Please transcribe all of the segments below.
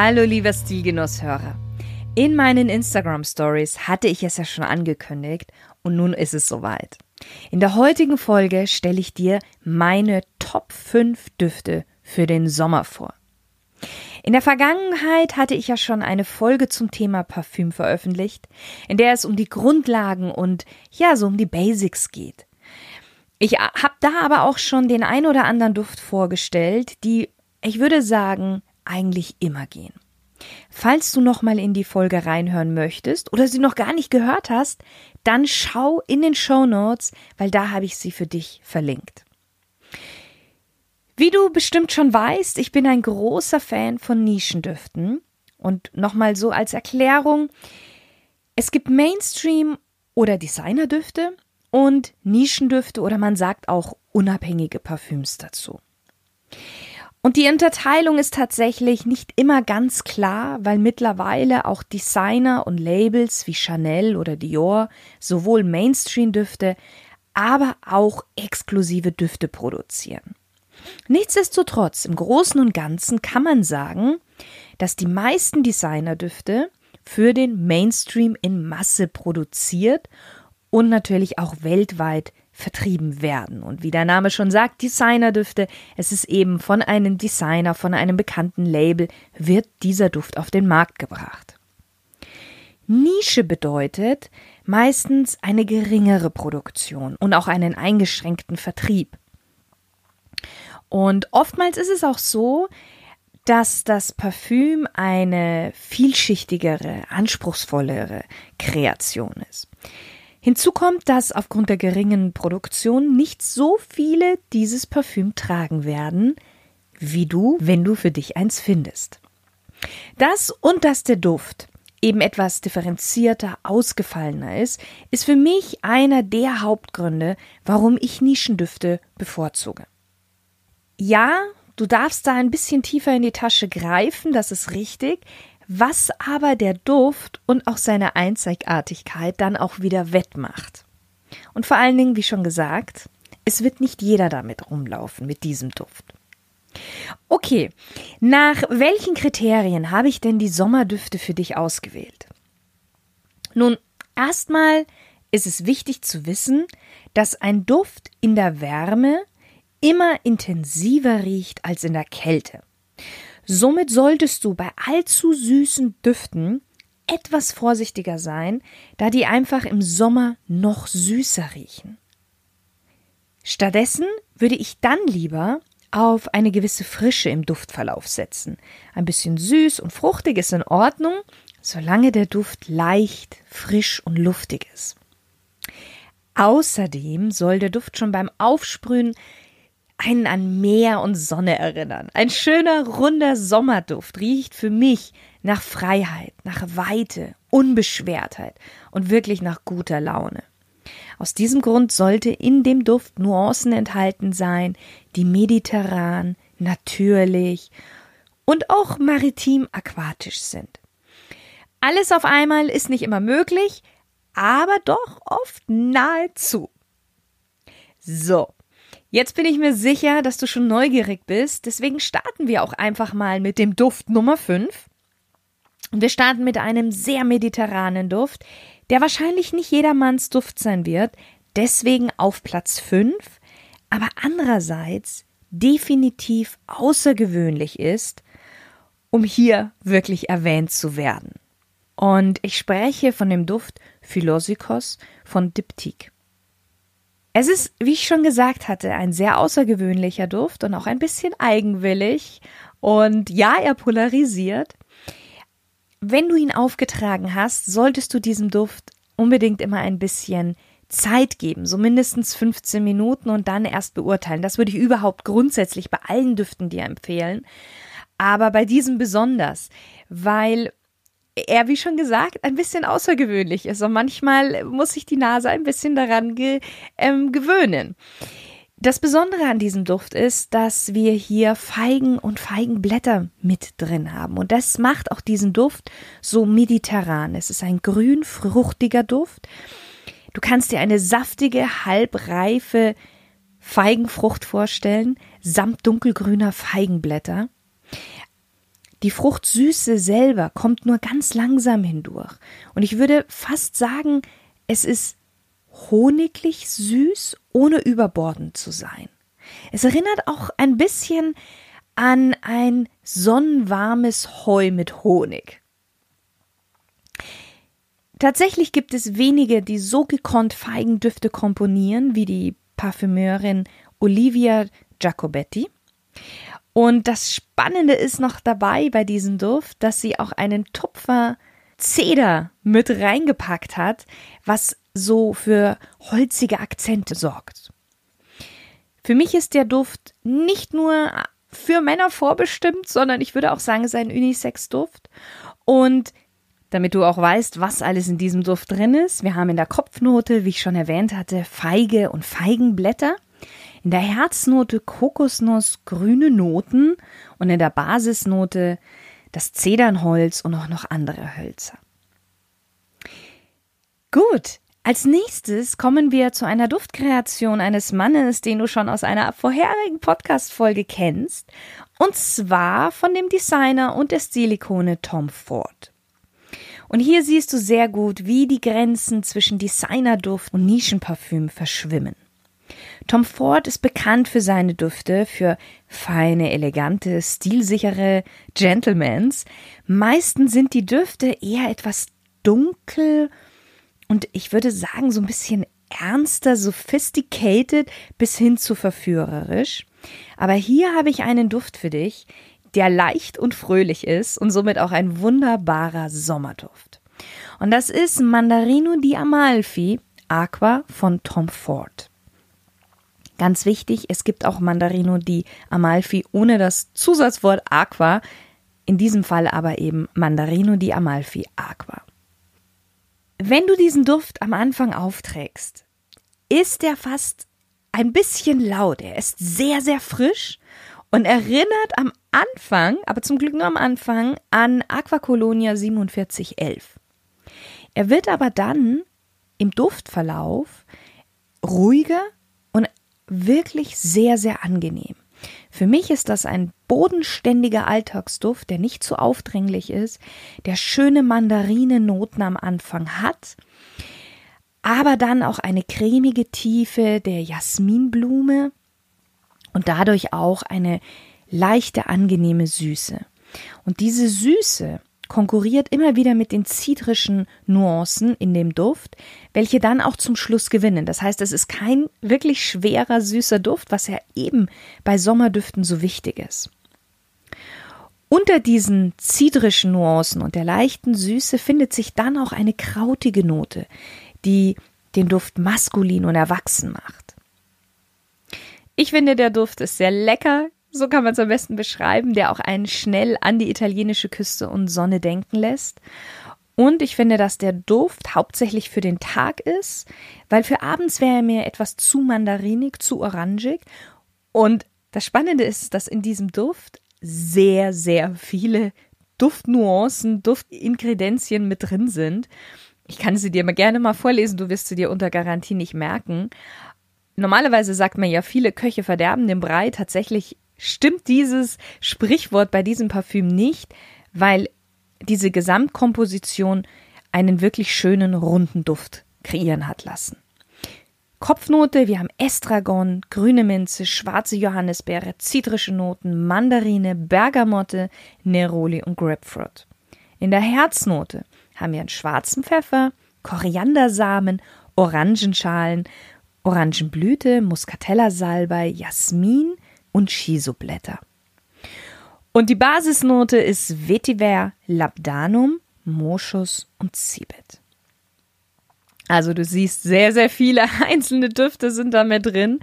Hallo lieber Stilgenusshörer. In meinen Instagram Stories hatte ich es ja schon angekündigt und nun ist es soweit. In der heutigen Folge stelle ich dir meine Top 5 Düfte für den Sommer vor. In der Vergangenheit hatte ich ja schon eine Folge zum Thema Parfüm veröffentlicht, in der es um die Grundlagen und ja, so um die Basics geht. Ich habe da aber auch schon den ein oder anderen Duft vorgestellt, die, ich würde sagen, eigentlich immer gehen. Falls du noch mal in die Folge reinhören möchtest oder sie noch gar nicht gehört hast, dann schau in den Show Notes, weil da habe ich sie für dich verlinkt. Wie du bestimmt schon weißt, ich bin ein großer Fan von Nischendüften und nochmal so als Erklärung, es gibt Mainstream oder Designerdüfte und Nischendüfte oder man sagt auch unabhängige Parfüms dazu. Und die Unterteilung ist tatsächlich nicht immer ganz klar, weil mittlerweile auch Designer und Labels wie Chanel oder Dior sowohl Mainstream-Düfte, aber auch exklusive Düfte produzieren. Nichtsdestotrotz, im Großen und Ganzen kann man sagen, dass die meisten Designerdüfte für den Mainstream in Masse produziert und natürlich auch weltweit vertrieben werden. Und wie der Name schon sagt, Designerdüfte, es ist eben von einem Designer, von einem bekannten Label, wird dieser Duft auf den Markt gebracht. Nische bedeutet meistens eine geringere Produktion und auch einen eingeschränkten Vertrieb. Und oftmals ist es auch so, dass das Parfüm eine vielschichtigere, anspruchsvollere Kreation ist. Hinzu kommt, dass aufgrund der geringen Produktion nicht so viele dieses Parfüm tragen werden, wie du, wenn du für dich eins findest. Das und dass der Duft eben etwas differenzierter, ausgefallener ist, ist für mich einer der Hauptgründe, warum ich Nischendüfte bevorzuge. Ja, du darfst da ein bisschen tiefer in die Tasche greifen, das ist richtig, was aber der Duft und auch seine Einzigartigkeit dann auch wieder wettmacht. Und vor allen Dingen, wie schon gesagt, es wird nicht jeder damit rumlaufen, mit diesem Duft. Okay, nach welchen Kriterien habe ich denn die Sommerdüfte für dich ausgewählt? Nun, erstmal ist es wichtig zu wissen, dass ein Duft in der Wärme immer intensiver riecht als in der Kälte. Somit solltest du bei allzu süßen Düften etwas vorsichtiger sein, da die einfach im Sommer noch süßer riechen. Stattdessen würde ich dann lieber auf eine gewisse Frische im Duftverlauf setzen. Ein bisschen süß und fruchtig ist in Ordnung, solange der Duft leicht, frisch und luftig ist. Außerdem soll der Duft schon beim Aufsprühen einen an Meer und Sonne erinnern. Ein schöner, runder Sommerduft riecht für mich nach Freiheit, nach Weite, Unbeschwertheit und wirklich nach guter Laune. Aus diesem Grund sollte in dem Duft Nuancen enthalten sein, die mediterran, natürlich und auch maritim-aquatisch sind. Alles auf einmal ist nicht immer möglich, aber doch oft nahezu. So, Jetzt bin ich mir sicher, dass du schon neugierig bist, deswegen starten wir auch einfach mal mit dem Duft Nummer 5. Und wir starten mit einem sehr mediterranen Duft, der wahrscheinlich nicht jedermanns Duft sein wird, deswegen auf Platz 5, aber andererseits definitiv außergewöhnlich ist, um hier wirklich erwähnt zu werden. Und ich spreche von dem Duft Philosikos von Diptyque. Es ist, wie ich schon gesagt hatte, ein sehr außergewöhnlicher Duft und auch ein bisschen eigenwillig. Und ja, er polarisiert. Wenn du ihn aufgetragen hast, solltest du diesem Duft unbedingt immer ein bisschen Zeit geben, so mindestens 15 Minuten und dann erst beurteilen. Das würde ich überhaupt grundsätzlich bei allen Düften dir empfehlen. aber bei diesem besonders, weil er, wie schon gesagt, ein bisschen außergewöhnlich ist und manchmal muss sich die Nase ein bisschen daran ge ähm, gewöhnen. Das Besondere an diesem Duft ist, dass wir hier Feigen und Feigenblätter mit drin haben. Und das macht auch diesen Duft so mediterran. Es ist ein grün, fruchtiger Duft. Du kannst dir eine saftige, halbreife Feigenfrucht vorstellen, samt dunkelgrüner Feigenblätter. Die Fruchtsüße selber kommt nur ganz langsam hindurch. Und ich würde fast sagen, es ist honiglich süß, ohne überbordend zu sein. Es erinnert auch ein bisschen an ein sonnenwarmes Heu mit Honig. Tatsächlich gibt es wenige, die so gekonnt Feigendüfte komponieren wie die Parfümeurin Olivia Giacobetti. Und das Spannende ist noch dabei bei diesem Duft, dass sie auch einen Tupfer Zeder mit reingepackt hat, was so für holzige Akzente sorgt. Für mich ist der Duft nicht nur für Männer vorbestimmt, sondern ich würde auch sagen, es ist ein Unisex-Duft. Und damit du auch weißt, was alles in diesem Duft drin ist, wir haben in der Kopfnote, wie ich schon erwähnt hatte, Feige und Feigenblätter. In der Herznote Kokosnuss, grüne Noten und in der Basisnote das Zedernholz und auch noch andere Hölzer. Gut, als nächstes kommen wir zu einer Duftkreation eines Mannes, den du schon aus einer vorherigen Podcast-Folge kennst, und zwar von dem Designer und der Stilikone Tom Ford. Und hier siehst du sehr gut, wie die Grenzen zwischen Designerduft und Nischenparfüm verschwimmen. Tom Ford ist bekannt für seine Düfte, für feine, elegante, stilsichere Gentlemans. Meistens sind die Düfte eher etwas dunkel und ich würde sagen so ein bisschen ernster, sophisticated bis hin zu verführerisch. Aber hier habe ich einen Duft für dich, der leicht und fröhlich ist und somit auch ein wunderbarer Sommerduft. Und das ist Mandarino di Amalfi Aqua von Tom Ford. Ganz wichtig, es gibt auch Mandarino di Amalfi ohne das Zusatzwort Aqua, in diesem Fall aber eben Mandarino di Amalfi Aqua. Wenn du diesen Duft am Anfang aufträgst, ist er fast ein bisschen laut. Er ist sehr, sehr frisch und erinnert am Anfang, aber zum Glück nur am Anfang, an Aquacolonia 4711. Er wird aber dann im Duftverlauf ruhiger wirklich sehr, sehr angenehm. Für mich ist das ein bodenständiger Alltagsduft, der nicht zu aufdringlich ist, der schöne Mandarinenoten am Anfang hat, aber dann auch eine cremige Tiefe der Jasminblume und dadurch auch eine leichte, angenehme Süße. Und diese Süße konkurriert immer wieder mit den zitrischen Nuancen in dem Duft, welche dann auch zum Schluss gewinnen. Das heißt, es ist kein wirklich schwerer, süßer Duft, was ja eben bei Sommerdüften so wichtig ist. Unter diesen zitrischen Nuancen und der leichten Süße findet sich dann auch eine krautige Note, die den Duft maskulin und erwachsen macht. Ich finde, der Duft ist sehr lecker, so kann man es am besten beschreiben, der auch einen schnell an die italienische Küste und Sonne denken lässt. Und ich finde, dass der Duft hauptsächlich für den Tag ist, weil für abends wäre er mir etwas zu mandarinig, zu orangig. Und das Spannende ist, dass in diesem Duft sehr, sehr viele Duftnuancen, Duftingredienzien mit drin sind. Ich kann sie dir mal gerne mal vorlesen, du wirst sie dir unter Garantie nicht merken. Normalerweise sagt man ja, viele Köche verderben den Brei. Tatsächlich stimmt dieses Sprichwort bei diesem Parfüm nicht, weil diese Gesamtkomposition einen wirklich schönen runden Duft kreieren hat lassen. Kopfnote, wir haben Estragon, grüne Minze, schwarze Johannisbeere, zitrische Noten, Mandarine, Bergamotte, Neroli und Grapefruit. In der Herznote haben wir einen schwarzen Pfeffer, Koriandersamen, Orangenschalen, Orangenblüte, Muscatella-Salbei, Jasmin, und Shiso-Blätter. Und die Basisnote ist Vetiver, Labdanum, Moschus und Zibet. Also du siehst, sehr, sehr viele einzelne Düfte sind da mit drin,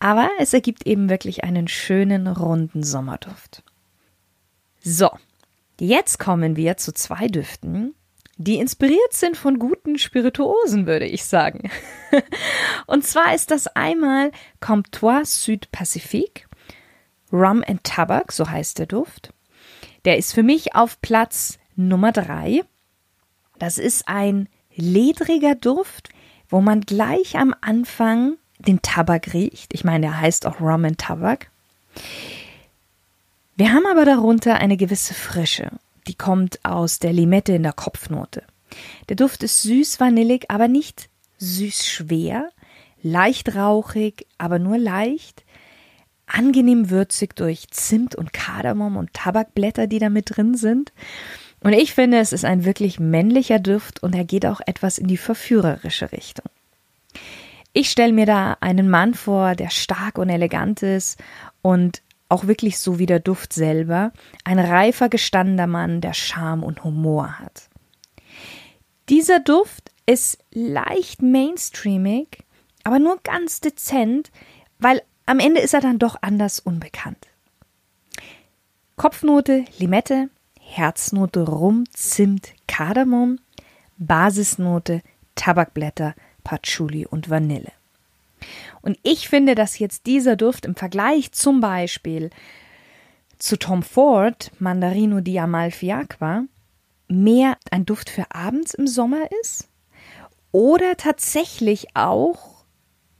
aber es ergibt eben wirklich einen schönen, runden Sommerduft. So, jetzt kommen wir zu zwei Düften, die inspiriert sind von guten Spirituosen, würde ich sagen. Und zwar ist das einmal Comptoir Sud Pacifique, Rum and Tabak, so heißt der Duft. Der ist für mich auf Platz Nummer drei. Das ist ein ledriger Duft, wo man gleich am Anfang den Tabak riecht. Ich meine, der heißt auch Rum and Tabak. Wir haben aber darunter eine gewisse Frische die kommt aus der Limette in der Kopfnote. Der Duft ist süß-vanillig, aber nicht süß-schwer, leicht rauchig, aber nur leicht, angenehm würzig durch Zimt und Kardamom und Tabakblätter, die da mit drin sind. Und ich finde, es ist ein wirklich männlicher Duft und er geht auch etwas in die verführerische Richtung. Ich stelle mir da einen Mann vor, der stark und elegant ist und auch wirklich so wie der Duft selber, ein reifer gestandener Mann, der Charme und Humor hat. Dieser Duft ist leicht mainstreamig, aber nur ganz dezent, weil am Ende ist er dann doch anders unbekannt. Kopfnote Limette, Herznote Rum, Zimt, Kardamom, Basisnote Tabakblätter, Patchouli und Vanille. Und ich finde, dass jetzt dieser Duft im Vergleich zum Beispiel zu Tom Ford, Mandarino di Amalfiacqua, mehr ein Duft für abends im Sommer ist. Oder tatsächlich auch,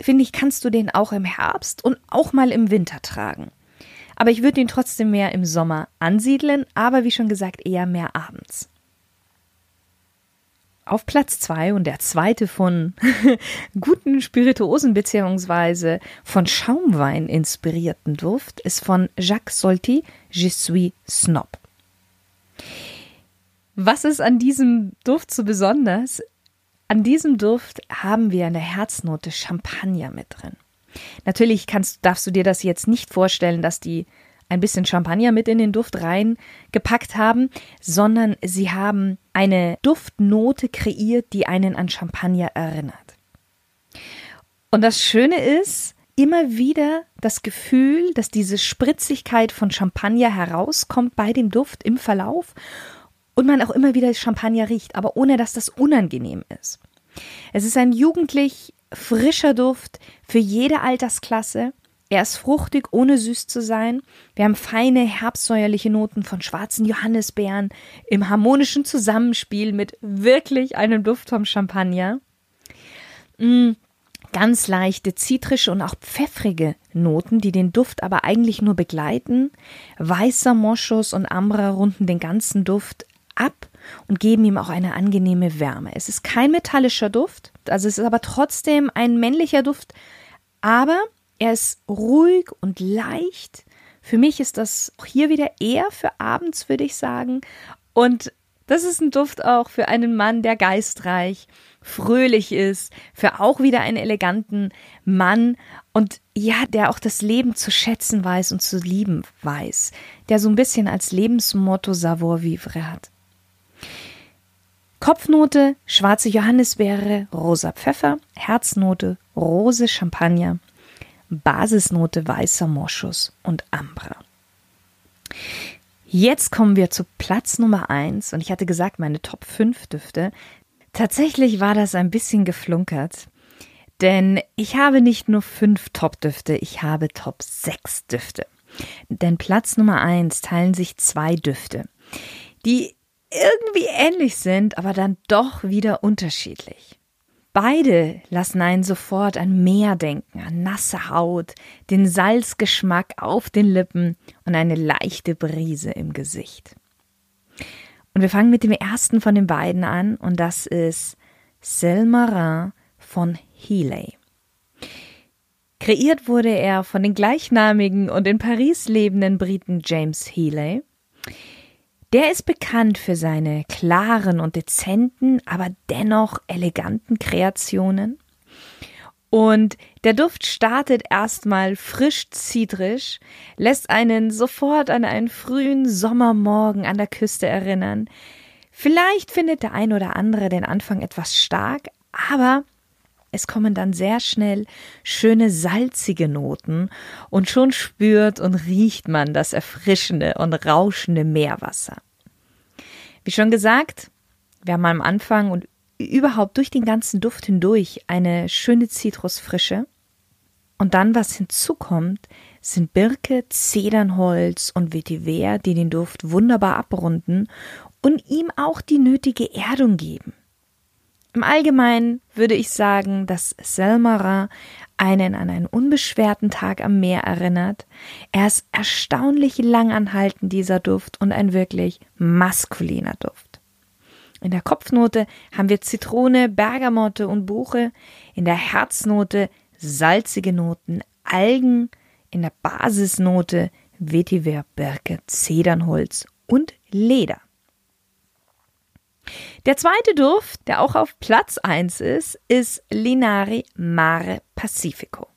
finde ich, kannst du den auch im Herbst und auch mal im Winter tragen. Aber ich würde ihn trotzdem mehr im Sommer ansiedeln, aber wie schon gesagt, eher mehr abends. Auf Platz zwei und der zweite von guten Spirituosen beziehungsweise von Schaumwein inspirierten Duft ist von Jacques Solti, Je suis Snob. Was ist an diesem Duft so besonders? An diesem Duft haben wir in der Herznote Champagner mit drin. Natürlich kannst, darfst du dir das jetzt nicht vorstellen, dass die ein bisschen Champagner mit in den Duft reingepackt haben, sondern sie haben eine Duftnote kreiert, die einen an Champagner erinnert. Und das Schöne ist, immer wieder das Gefühl, dass diese Spritzigkeit von Champagner herauskommt bei dem Duft im Verlauf und man auch immer wieder Champagner riecht, aber ohne dass das unangenehm ist. Es ist ein jugendlich frischer Duft für jede Altersklasse er ist fruchtig, ohne süß zu sein. Wir haben feine, herbstsäuerliche Noten von schwarzen Johannisbeeren im harmonischen Zusammenspiel mit wirklich einem Duft vom Champagner. Mm, ganz leichte, zitrische und auch pfeffrige Noten, die den Duft aber eigentlich nur begleiten. Weißer Moschus und Ambra runden den ganzen Duft ab und geben ihm auch eine angenehme Wärme. Es ist kein metallischer Duft, also es ist aber trotzdem ein männlicher Duft, aber er ist ruhig und leicht. Für mich ist das auch hier wieder eher für abends, würde ich sagen. Und das ist ein Duft auch für einen Mann, der geistreich, fröhlich ist, für auch wieder einen eleganten Mann und ja, der auch das Leben zu schätzen weiß und zu lieben weiß, der so ein bisschen als Lebensmotto Savoir vivre hat. Kopfnote schwarze Johannisbeere, rosa Pfeffer, Herznote Rose Champagner, Basisnote weißer Moschus und Ambra. Jetzt kommen wir zu Platz Nummer 1 und ich hatte gesagt, meine Top 5 Düfte. Tatsächlich war das ein bisschen geflunkert, denn ich habe nicht nur 5 Top-Düfte, ich habe Top 6 Düfte. Denn Platz Nummer 1 teilen sich zwei Düfte, die irgendwie ähnlich sind, aber dann doch wieder unterschiedlich. Beide lassen einen sofort an Meer denken, an nasse Haut, den Salzgeschmack auf den Lippen und eine leichte Brise im Gesicht. Und wir fangen mit dem ersten von den beiden an und das ist Selmarin von Healy. Kreiert wurde er von den gleichnamigen und in Paris lebenden Briten James Healy. Der ist bekannt für seine klaren und dezenten, aber dennoch eleganten Kreationen. Und der Duft startet erstmal frisch zitrisch, lässt einen sofort an einen frühen Sommermorgen an der Küste erinnern. Vielleicht findet der ein oder andere den Anfang etwas stark, aber es kommen dann sehr schnell schöne salzige Noten und schon spürt und riecht man das erfrischende und rauschende Meerwasser. Wie schon gesagt, wir haben am Anfang und überhaupt durch den ganzen Duft hindurch eine schöne Zitrusfrische. Und dann, was hinzukommt, sind Birke, Zedernholz und Vetiver, die den Duft wunderbar abrunden und ihm auch die nötige Erdung geben. Im Allgemeinen würde ich sagen, dass Selmarin einen an einen unbeschwerten Tag am Meer erinnert. Er ist erstaunlich langanhaltend, dieser Duft, und ein wirklich maskuliner Duft. In der Kopfnote haben wir Zitrone, Bergamotte und Buche, in der Herznote salzige Noten, Algen, in der Basisnote Vetiver, Birke, Zedernholz und Leder. Der zweite Duft, der auch auf Platz 1 ist, ist Linari Mare Pacifico.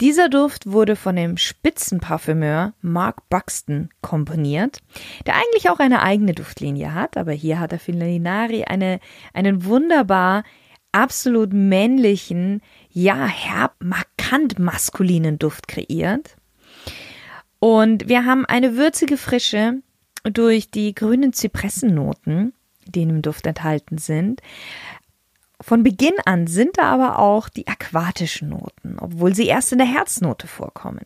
Dieser Duft wurde von dem Spitzenparfümeur Mark Buxton komponiert, der eigentlich auch eine eigene Duftlinie hat, aber hier hat er für Linari eine, einen wunderbar absolut männlichen, ja, herb, markant maskulinen Duft kreiert. Und wir haben eine würzige Frische durch die grünen Zypressennoten, die in dem Duft enthalten sind. Von Beginn an sind da aber auch die aquatischen Noten, obwohl sie erst in der Herznote vorkommen.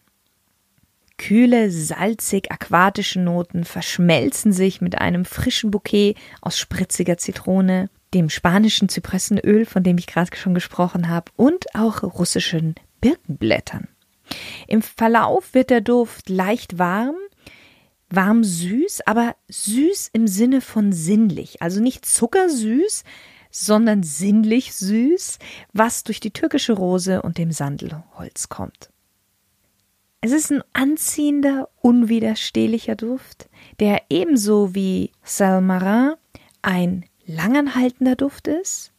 Kühle, salzig aquatische Noten verschmelzen sich mit einem frischen Bouquet aus spritziger Zitrone, dem spanischen Zypressenöl, von dem ich gerade schon gesprochen habe, und auch russischen Birkenblättern. Im Verlauf wird der Duft leicht warm, warm süß, aber süß im Sinne von sinnlich, also nicht zuckersüß, sondern sinnlich süß, was durch die türkische Rose und dem Sandelholz kommt. Es ist ein anziehender, unwiderstehlicher Duft, der ebenso wie Salmarin ein langanhaltender Duft ist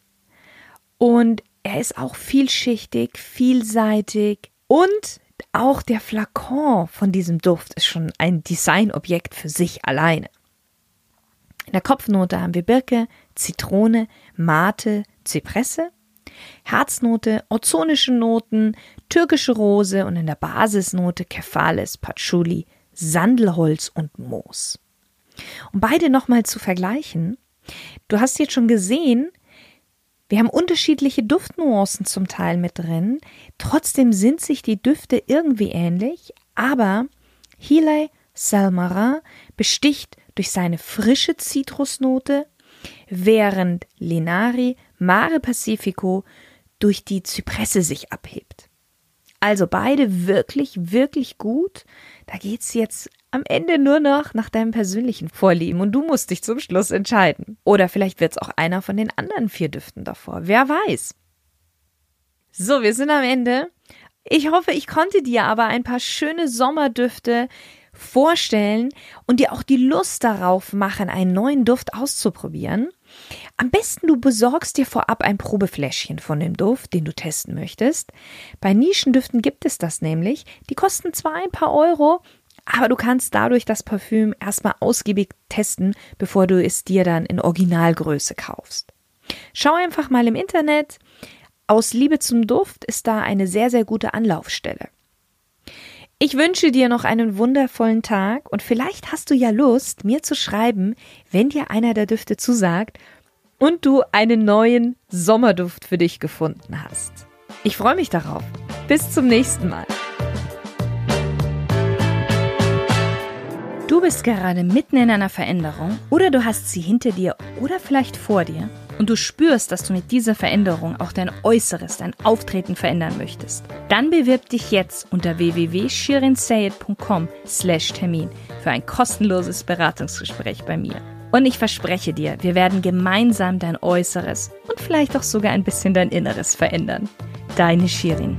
und er ist auch vielschichtig, vielseitig und auch der Flakon von diesem Duft ist schon ein Designobjekt für sich alleine. In der Kopfnote haben wir Birke, Zitrone, Mate, Zypresse, Herznote, ozonische Noten, türkische Rose und in der Basisnote Kefales, Patchouli, Sandelholz und Moos. Um beide nochmal zu vergleichen, du hast jetzt schon gesehen, wir haben unterschiedliche Duftnuancen zum Teil mit drin. Trotzdem sind sich die Düfte irgendwie ähnlich, aber Hilay Salmarin besticht durch seine frische Zitrusnote, während Linari Mare Pacifico durch die Zypresse sich abhebt. Also beide wirklich, wirklich gut. Da geht's jetzt am Ende nur noch nach deinem persönlichen Vorlieben und du musst dich zum Schluss entscheiden. Oder vielleicht wird's auch einer von den anderen vier Düften davor. Wer weiß. So, wir sind am Ende. Ich hoffe, ich konnte dir aber ein paar schöne Sommerdüfte vorstellen und dir auch die Lust darauf machen, einen neuen Duft auszuprobieren. Am besten du besorgst dir vorab ein Probefläschchen von dem Duft, den du testen möchtest. Bei Nischendüften gibt es das nämlich. Die kosten zwar ein paar Euro, aber du kannst dadurch das Parfüm erstmal ausgiebig testen, bevor du es dir dann in Originalgröße kaufst. Schau einfach mal im Internet. Aus Liebe zum Duft ist da eine sehr, sehr gute Anlaufstelle. Ich wünsche dir noch einen wundervollen Tag und vielleicht hast du ja Lust, mir zu schreiben, wenn dir einer der Düfte zusagt und du einen neuen Sommerduft für dich gefunden hast. Ich freue mich darauf. Bis zum nächsten Mal. Du bist gerade mitten in einer Veränderung oder du hast sie hinter dir oder vielleicht vor dir und du spürst, dass du mit dieser Veränderung auch dein Äußeres, dein Auftreten verändern möchtest, dann bewirb dich jetzt unter www.shirinsayed.com slash Termin für ein kostenloses Beratungsgespräch bei mir. Und ich verspreche dir, wir werden gemeinsam dein Äußeres und vielleicht auch sogar ein bisschen dein Inneres verändern. Deine Shirin.